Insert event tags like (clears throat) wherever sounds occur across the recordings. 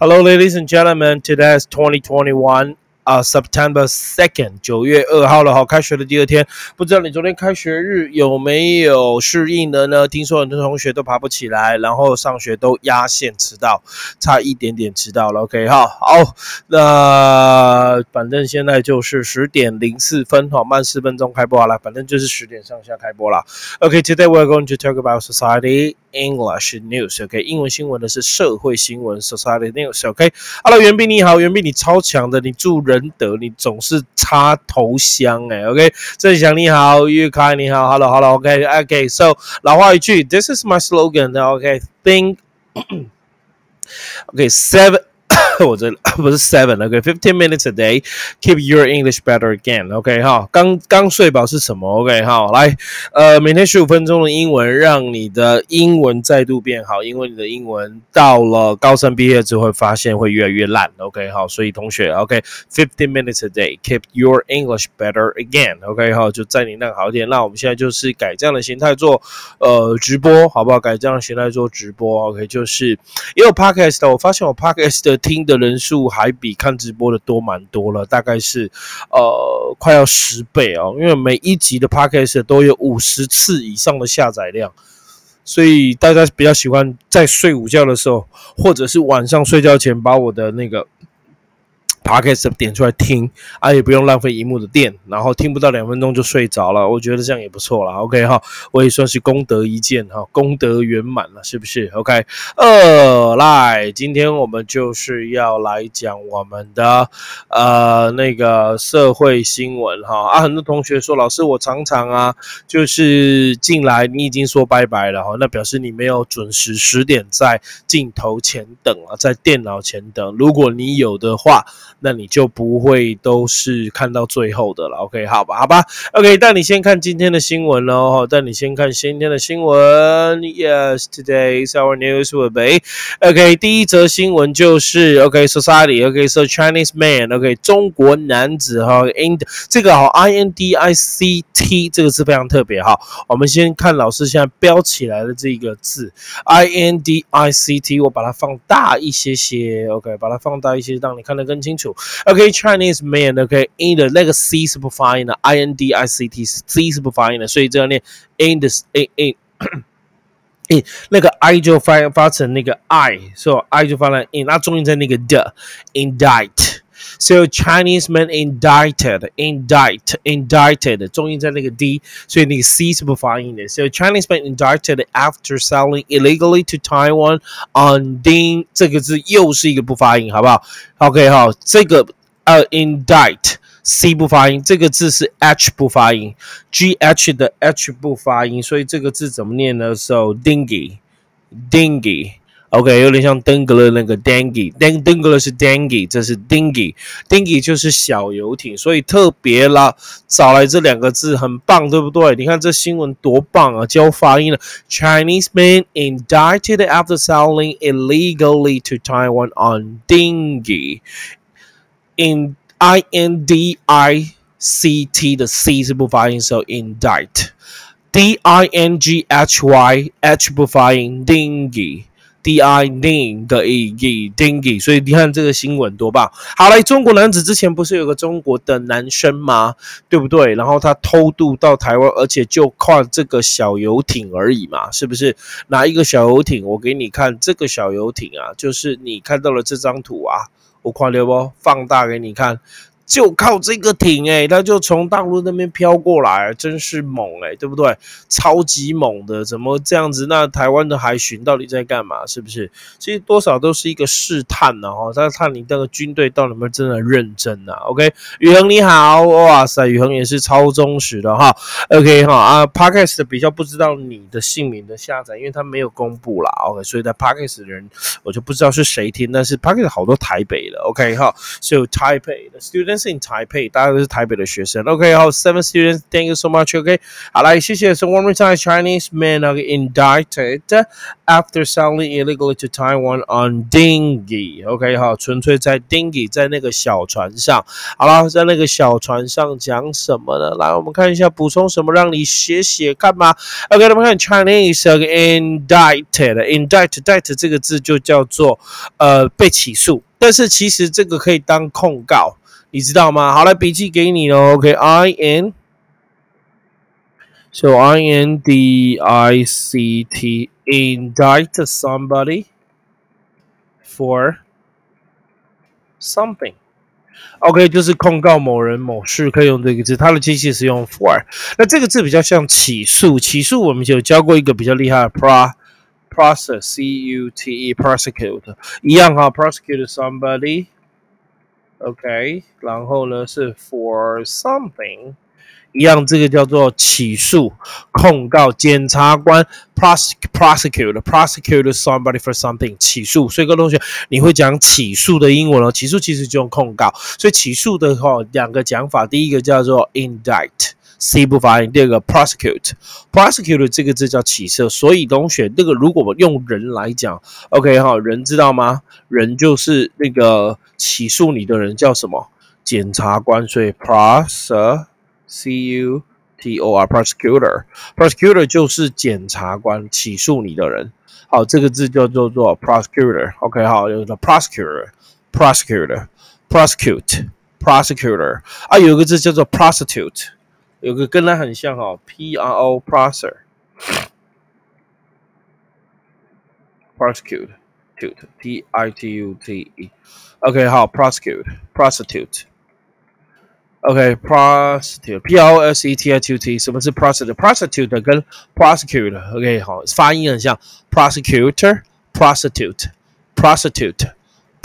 Hello, ladies and gentlemen. Today is 2021. 啊，September second，九月二号了哈，开学的第二天，不知道你昨天开学日有没有适应的呢？听说很多同学都爬不起来，然后上学都压线迟到，差一点点迟到了。OK 哈，好，那反正现在就是十点零四分哈，慢四分钟开播好了，反正就是十点上下开播了。OK，today we're going to talk about society English news。OK，英文新闻的是社会新闻，society news。OK，Hello，袁斌你好，袁斌你超强的，你助人。难得你总是插头香哎，OK，郑翔你好，玉开你好，Hello Hello，OK，OK，So 老话一句，This is my slogan，OK，Think，OK，Seven。我这不是 seven，OK，fifteen minutes a day，keep your English better again，OK 哈，刚刚睡饱是什么？OK 哈，来，呃，每天十五分钟的英文，让你的英文再度变好，因为你的英文到了高三毕业之后，会发现会越来越烂，OK 好，所以同学，OK，fifteen minutes a day，keep your English better again，OK 哈，就在你那好一点。那我们现在就是改这样的形态做呃直播，好不好？改这样的形态做直播，OK，就是也有 podcast，我发现我 podcast 的听。的人数还比看直播的多蛮多了，大概是呃快要十倍哦，因为每一集的 podcast 都有五十次以上的下载量，所以大家比较喜欢在睡午觉的时候，或者是晚上睡觉前把我的那个。Podcast 点出来听啊，也不用浪费荧幕的电，然后听不到两分钟就睡着了，我觉得这样也不错了。OK 哈，我也算是功德一件哈，功德圆满了，是不是？OK，二来，今天我们就是要来讲我们的呃那个社会新闻哈啊，很多同学说老师我常常啊就是进来你已经说拜拜了哈，那表示你没有准时十点在镜头前等啊，在电脑前等，如果你有的话。那你就不会都是看到最后的了，OK？好吧，好吧，OK。但你先看今天的新闻喽，带你先看今天的新闻。Yes，today is our news will be OK。第一则新闻就是 OK，Society，OK，So Chinese man，OK，中国男子哈，In 这个好，I N D I C T 这个字非常特别哈。我们先看老师现在标起来的这个字，I N D I C T，我把它放大一些些，OK，把它放大一些，让你看得更清楚。OK，Chinese man，OK，in 的那个 C 是不发音的，I N D I C T C 是不发音的，所以这样念 in 的 in in in 那个 I (clears throat) 就发发成那个 I，所以 I 就发了 in，那重音在那个的 indict。 So Chinese man indicted, indict, indicted，重音在那个 D，所以那个 C 是不发音的。So Chinese man indicted after selling illegally to Taiwan on Ding，这个字又是一个不发音，好不好？OK 哈，这个呃 indict C 不发音，这个字是 H 不发音，G H 的 H 不发音，所以这个字怎么念呢？So dingy，dingy。 OK，有点像登格勒那个 dinghy，登登格勒是 dinghy，这是 dingy，dingy 就是小游艇，所以特别啦，找来这两个字很棒，对不对？你看这新闻多棒啊，教发音了。Chinese man indicted after selling illegally to Taiwan on dingy，in I N D I C T 的 C 是不发音，所以 indict，D I N G H Y H 不发音，dingy。D I Ning 的 E E D I N G，所以你看这个新闻多棒！好来，中国男子之前不是有个中国的男生吗？对不对？然后他偷渡到台湾，而且就靠这个小游艇而已嘛，是不是？哪一个小游艇？我给你看这个小游艇啊，就是你看到了这张图啊，我快点不放大给你看。就靠这个艇哎，他就从大陆那边飘过来，真是猛哎，对不对？超级猛的，怎么这样子？那台湾的海巡到底在干嘛？是不是？其实多少都是一个试探呢哈，在看你那个军队到底有没有真的认真啊？OK，宇恒你好，哇塞，宇恒也是超忠实的哈。OK 哈啊，Podcast 比较不知道你的姓名的下载，因为他没有公布啦。OK，所以在 Podcast 的人我就不知道是谁听，但是 Podcast 好多台北的 OK 哈，是有台北的 students。students in Taipei，大家都是台北的学生。OK，好，seven students，thank you so much。OK，好来，谢谢。So one more time, Chinese men are indicted after sailing illegally to Taiwan on dinghy。OK，好，纯粹在 dinghy，在那个小船上。好了，在那个小船上讲什么呢？来，我们看一下补充什么，让你写写看吧。OK，我们看 Chinese indicted，indicted，这个字就叫做呃被起诉。但是其实这个可以当控告， 你知道吗？好了，笔记给你了。OK，I N。So I N D I C T indict somebody for something. OK，就是控告某人某事，可以用这个字。它的机器是用 for。那这个字比较像起诉，起诉我们就教过一个比较厉害的 pro。process, C U T E, prosecute 一样哈，prosecute somebody。OK，然后呢是 for something，一样这个叫做起诉、控告。检察官 prosecute prosecute somebody for something，起诉。所以各位同学，你会讲起诉的英文哦。起诉其实就用控告，所以起诉的话两个讲法，第一个叫做 indict。C 不发音。第二个 prosecute，prosecute 这个字叫起色，所以同学，那个如果我们用人来讲，OK 哈，人知道吗？人就是那个起诉你的人叫什么？检察官。所以 prosecutor，prosecutor，prosecutor 就是检察官，起诉你的人。好，这个字叫做做 prosecutor。OK 好，有个 prosecutor，prosecutor，prosecute，prosecutor 啊，有一个字叫做 prostitute。有个跟它很像哈，P R O prosecute prosecute P I T U T E，OK 好，prosecute prostitute，OK prostitute P R O S E T I T U T，什么是 prostitute？prostitute 跟 prosecute，OK 好，发音很像，prosecutor prostitute prostitute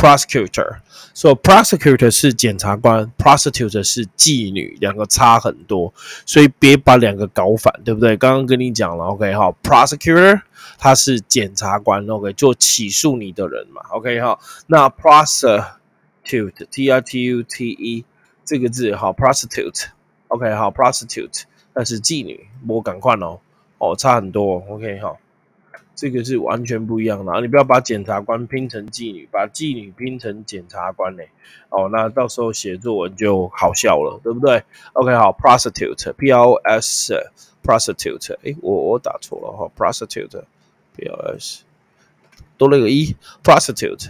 prosecutor。So prosecutor 是检察官，prostitute 是妓女，两个差很多，所以别把两个搞反，对不对？刚刚跟你讲了，OK 哈，prosecutor 他是检察官，OK 做起诉你的人嘛，OK 哈。那 prostitute，T R T U T E 这个字好，prostitute，OK 好，prostitute 那是妓女，我赶快哦，哦差很多，OK 哈。这个是完全不一样的啊！你不要把检察官拼成妓女，把妓女拼成检察官嘞。哦，那到时候写作文就好笑了，对不对？OK，好，prostitute，P R S，prostitute，哎，我我打错了哈，prostitute，P R S，多了一个一，prostitute。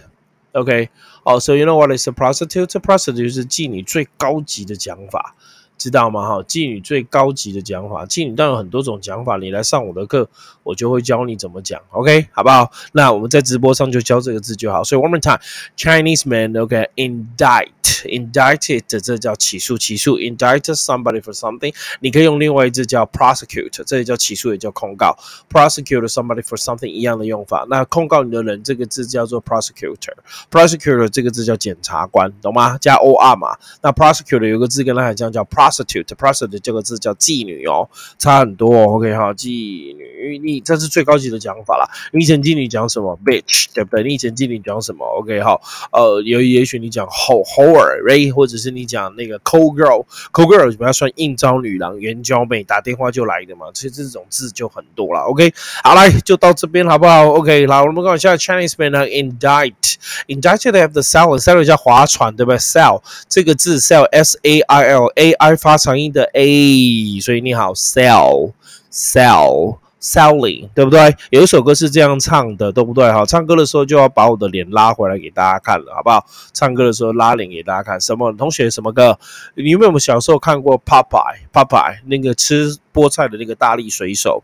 OK，好，So you know what is a prostitute？prostitute 是妓女最高级的讲法。知道吗？哈，妓女最高级的讲法，妓女当然有很多种讲法。你来上我的课，我就会教你怎么讲，OK，好不好？那我们在直播上就教这个字就好。所以 one more time，Chinese man ok indict indicted 这叫起诉，起诉，indict somebody for something。你可以用另外一字叫 prosecute，这也叫起诉，也叫控告。prosecute somebody for something 一样的用法。那控告你的人，这个字叫做 prosecutor，prosecutor 这个字叫检察官，懂吗？加 or 嘛。那 prosecutor 有个字跟它很像，叫 pros。prostitute，prostitute 这个字叫妓女哦，差很多。OK 哈，妓女，你这是最高级的讲法了。你以前妓女讲什么？bitch，对不对？你以前妓女讲什么？OK 好，呃，也也许你讲 ho whore rei 或者是你讲那个 cold girl，cold girl 比较算应招女郎、援交妹，打电话就来的嘛。其实这种字就很多了。OK，好来就到这边好不好？OK，好，我们看一下 Chinese man indict，indict they have the sail，sail 叫划船，对不对？sail 这个字 sail，s a i l a i 发长音的 a，所以你好，SELL，SELL，sell，sell，selling，对不对？有一首歌是这样唱的，对不对？好，唱歌的时候就要把我的脸拉回来给大家看了，好不好？唱歌的时候拉脸给大家看。什么同学？什么歌？你有没有小时候看过 Popeye？Popeye 那个吃菠菜的那个大力水手？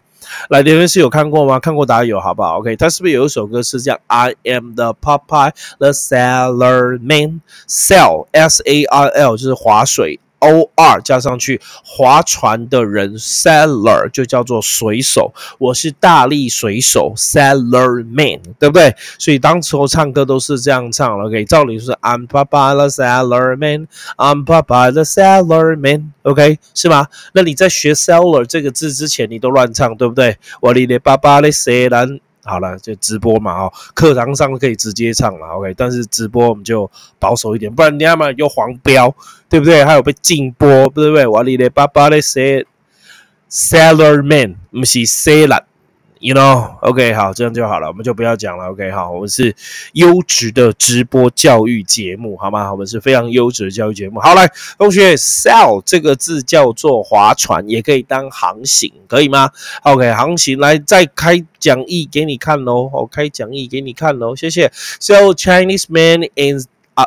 来，留言是有看过吗？看过打有，好不好？OK，他是不是有一首歌是这样？I am the Popeye, the sailor man，sell S A R L 就是划水。O R 加上去，划船的人 sailor 就叫做水手。我是大力水手 sailor man，对不对？所以当时候唱歌都是这样唱了。OK，照理说 I'm Papa the sailor man，I'm Papa the sailor man，OK 是吗？那你在学 sailor 这个字之前，你都乱唱，对不对？我哩哩爸爸哩 sailor。好了，就直播嘛，哦，课堂上可以直接唱了，OK，但是直播我们就保守一点，不然你要嘛又黄标，对不对？还有被禁播，对不对？我哩咧爸爸咧说，Sailor Man 不是 Sailor。You know, OK，好，这样就好了，我们就不要讲了。OK，好，我们是优质的直播教育节目，好吗？我们是非常优质的教育节目。好，来，同学，sell 这个字叫做划船，也可以当航行，可以吗？OK，航行，来，再开讲义给你看喽。好，开讲义给你看喽，谢谢。So Chinese man is 啊。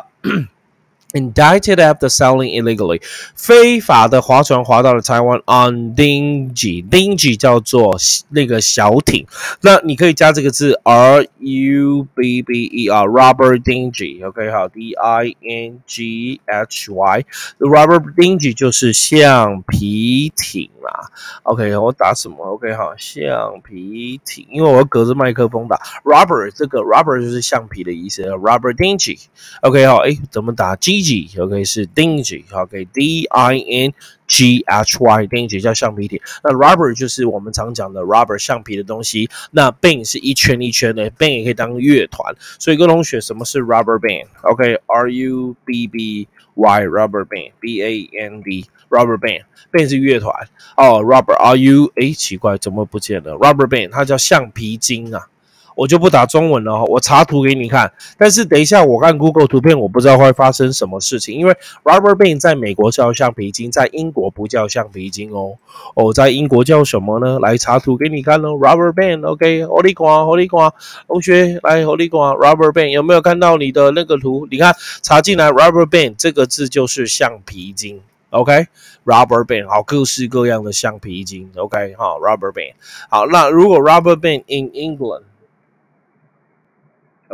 Indicted after sailing illegally，非法的划船划到了台湾。On dinghy，dinghy 叫做那个小艇。那你可以加这个字，R U B B E R，rubber dinghy。OK，好，D I N G H Y，the rubber dinghy 就是橡皮艇啦。OK，我打什么？OK，好，橡皮艇，因为我要隔着麦克风打。Rubber 这个 rubber 就是橡皮的意思，rubber dinghy。OK，好，哎，怎么打？G G OK 是 dingy，OK，D I N G H Y，dingy 叫橡皮艇。那 rubber 就是我们常讲的 rubber 橡皮的东西。那 band 是一圈一圈的，band 也可以当乐团。所以各位同学，什么是 rubber band？OK，R U B B Y，rubber band，B A N D，rubber band，band 是乐团。哦，rubber，R U，哎，奇怪，怎么不见了？rubber band 它叫橡皮筋啊。我就不打中文了，我查图给你看。但是等一下我看 Google 图片，我不知道会发生什么事情。因为 Rubber Band 在美国叫橡皮筋，在英国不叫橡皮筋哦。哦，在英国叫什么呢？来查图给你看喽。Rubber Band，OK，Holy 光，Holy 光，同学来，Holy 光，Rubber Band 有没有看到你的那个图？你看查进来，Rubber Band 这个字就是橡皮筋，OK？Rubber Band 好，各式各样的橡皮筋，OK？好，Rubber Band 好。那如果 Rubber Band in England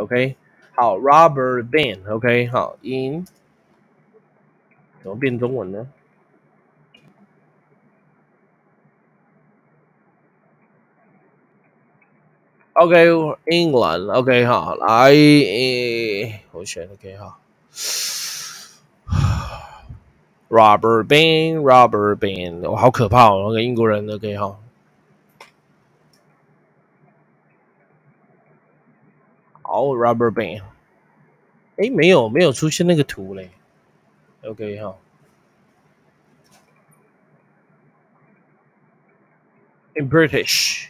OK，好，rubber band，OK，好，in 怎么变中文呢？OK，England，OK，好，来，我选 OK，好，Robert Ben，Robert Ben，我好可怕哦，那个英国人，OK，好。好，rubber band，哎，没有，没有出现那个图嘞。OK 哈，in British。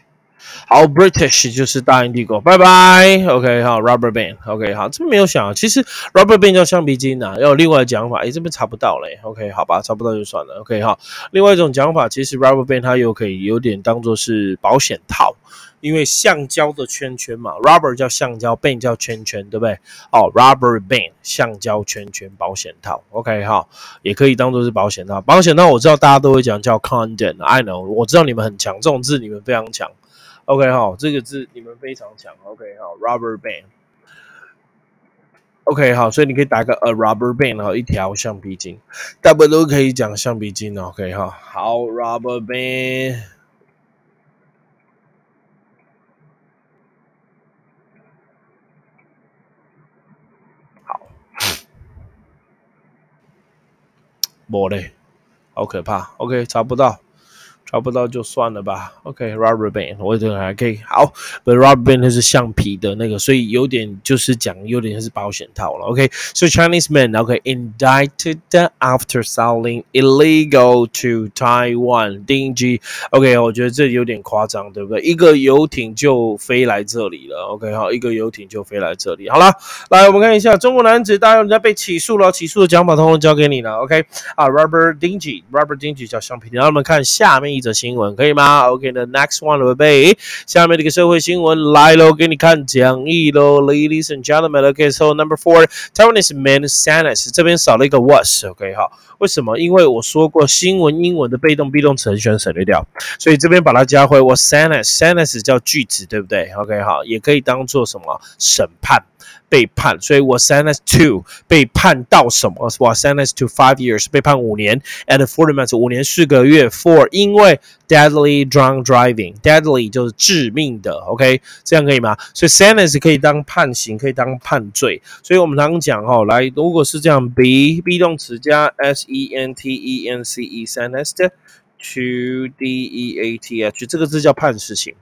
好，British 就是大英帝国，拜拜。OK，好，Rubber Band，OK，好，这边没有想，其实 Rubber Band 叫橡皮筋呐，要有另外的讲法，诶，这边查不到嘞。OK，好吧，查不到就算了。OK，好，另外一种讲法，其实 Rubber Band 它又可以有点当做是保险套，因为橡胶的圈圈嘛，Rubber 叫橡胶，Band 叫圈圈，对不对？哦，Rubber Band 橡胶圈圈保险套，OK，好，也可以当做是保险套。保险套我知道大家都会讲叫 Condom，I know，我知道你们很强，这种字你们非常强。OK 好，这个字你们非常强。OK 好，rubber band。OK 好，所以你可以打个 a rubber band，然后一条橡皮筋，大部分都可以讲橡皮筋。OK 哈，好，rubber band。好，(sniffs) 没嘞，好可怕。OK 查不到。找不到就算了吧。OK，rubber band，我这个还可以。好，but rubber band 是橡皮的那个，所以有点就是讲有点是保险套了。OK，so Chinese men OK indicted after selling illegal to Taiwan dingy。OK，我觉得这有点夸张，对不对？一个游艇就飞来这里了。OK，好，一个游艇就飞来这里。好了，来我们看一下中国男子，大家人家被起诉了，起诉的讲法通通交给你了。OK，啊，rubber dingy，rubber dingy 叫橡皮。然后我们看下面一。则新闻可以吗？OK，the next one will be 下面这个社会新闻来喽，给你看讲义喽，Ladies and gentlemen。OK，so number four，Taiwanese man Sanas 这边少了一个 was。OK，好，为什么？因为我说过新闻英文的被动 be 动词很喜欢省略掉，所以这边把它加回。我 Sanas，Sanas 叫句子，对不对？OK，好，也可以当做什么审判。被判，所以我 sentenced to 被判到什么？我 sentenced to five years 被判五年，and forty months 五年四个月，for 因为 deadly drunk driving，deadly 就是致命的，OK，这样可以吗？所以 sentence 可以当判刑，可以当判罪，所以我们常讲哈，来，如果是这样，be be 动词加 sentence，sentence to D E A T H，这个字叫判死刑。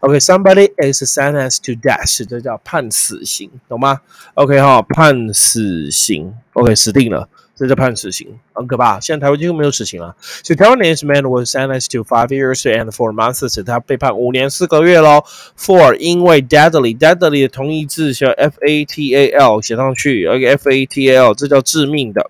OK，somebody is sentenced to death，这叫判死刑，懂吗？OK 哈，判死刑，OK 死定了。这叫判死刑，很可怕。现在台湾几乎没有死刑了。所以台湾 this man was sentenced to five years and four months，他被判五年四个月喽。For 因为 deadly，deadly 的同义字叫 F A T A L 写上去，OK，F A T A L 这叫致命的。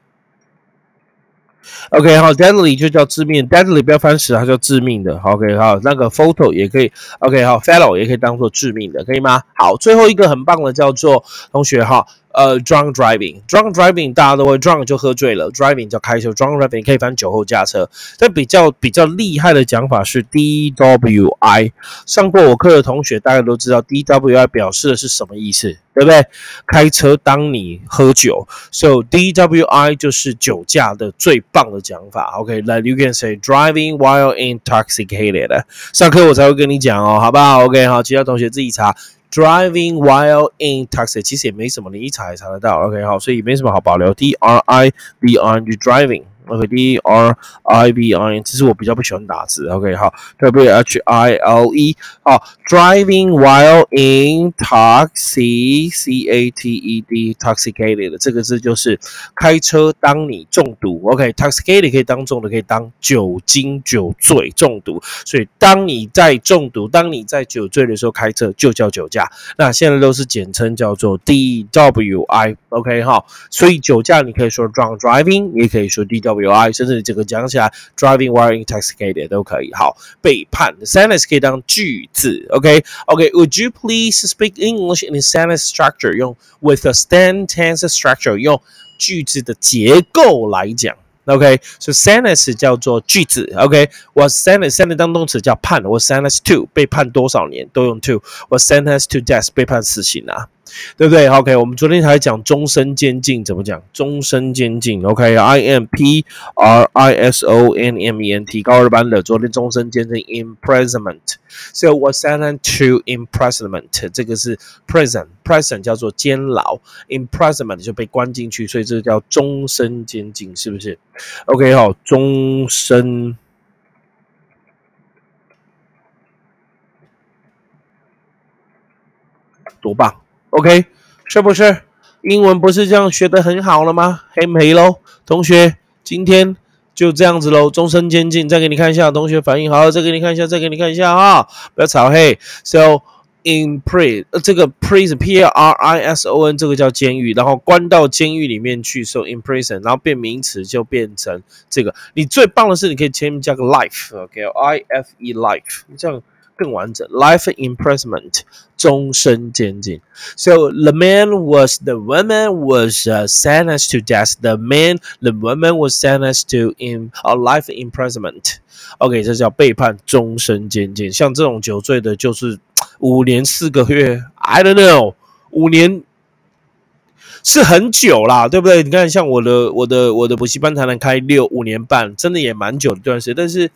OK，好，deadly 就叫致命，deadly 不要翻死，它叫致命的。OK，好，那个 photo 也可以，OK，好，fellow 也可以当做致命的，可以吗？好，最后一个很棒的叫做同学哈。呃，drunk driving，drunk driving 大家都会 drunk 就喝醉了，driving 叫开车，drunk driving 可以翻酒后驾车。但比较比较厉害的讲法是 DWI。上过我课的同学大概都知道 DWI 表示的是什么意思，对不对？开车当你喝酒，so DWI 就是酒驾的最棒的讲法。OK，like you can say driving while intoxicated。上课我才会跟你讲哦，好不好？OK，好，其他同学自己查。Driving while in taxi，其实也没什么，你一查也查得到。OK，好，所以没什么好保留。D R I V I N G driving。 OK，D R I V I N，其实我比较不喜欢打字。OK，好，W H I L E，好，driving while intoxicated，intoxicated 这个字就是开车当你中毒。OK，intoxicated 可以当中的，可以当酒精酒醉中毒。所以当你在中毒，当你在酒醉的时候开车，就叫酒驾。那现在都是简称叫做 D W I。OK，好，所以酒驾你可以说 drunk driving，也可以说 D W。WI，甚至这个讲起来，driving while intoxicated 都可以。好，背叛 sentence 可以当句子。OK，OK，Would you please speak English in sentence structure？用 with a sentence structure，用句子的结构来讲。OK，so sentence 叫做句子。OK，我 sentence sentence 当动词叫判，我 sentence to 被判多少年都用 to，我 sentence to death 被判死刑啊。对不对？OK，我们昨天还讲终身监禁怎么讲？终身监禁，OK，I M P R I S O N M E N T，高二班的昨天终身监禁，imprisonment，so was sentenced to imprisonment，这个是 prison，prison 叫做监牢，imprisonment 就被关进去，所以这个叫终身监禁，是不是？OK，好，终身多棒！OK，是不是？英文不是这样学的很好了吗？黑没喽，同学，今天就这样子喽，终身监禁。再给你看一下，同学反应好，再给你看一下，再给你看一下哈，不要吵嘿。So in prison，这个 prison，P R I S O N，这个叫监狱，然后关到监狱里面去，So in prison，然后变名词就变成这个。你最棒的是，你可以前面加个 life，OK，I F E life，这样。更完整，life imprisonment，终身监禁。So the man was the woman was uh, sentenced to death. The man, the woman was sentenced to in a life imprisonment. OK，这叫背叛终身监禁。像这种酒醉的，就是五年四个月。I don't know，五年是很久啦，对不对？你看，像我的我的我的补习班才能开六五年半，真的也蛮久的段时间，但是。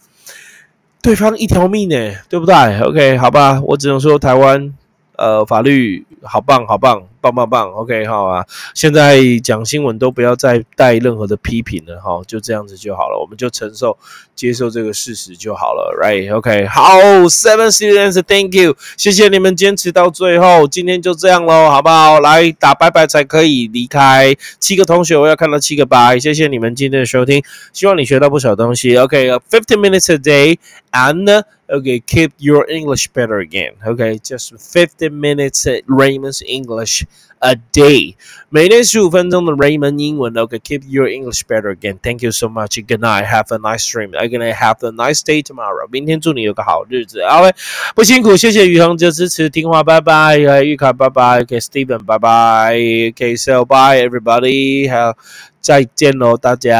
对方一条命呢，对不对？OK，好吧，我只能说台湾，呃，法律好棒，好棒。棒棒棒，OK，好啊！现在讲新闻都不要再带任何的批评了，哈，就这样子就好了，我们就承受、接受这个事实就好了，Right？OK，好，Seven students，Thank you，谢谢你们坚持到最后，今天就这样喽，好不好？来打拜拜才可以离开。七个同学，我要看到七个拜，谢谢你们今天的收听，希望你学到不少东西。OK，fifteen minutes a day and day，and OK，keep your English better again。OK，just fifteen minutes Raymond's English。a day. 每天十五分钟的 Raymond 英文，OK, keep your English better again. Thank you so much. Good night. Have a nice dream. I'm gonna have a nice day tomorrow. 明天祝你有个好日子。OK，不辛苦，谢谢宇恒的支持，听话，拜拜。玉卡，拜拜。OK, Steven，拜拜。OK, so bye everybody. 好，再见喽，大家。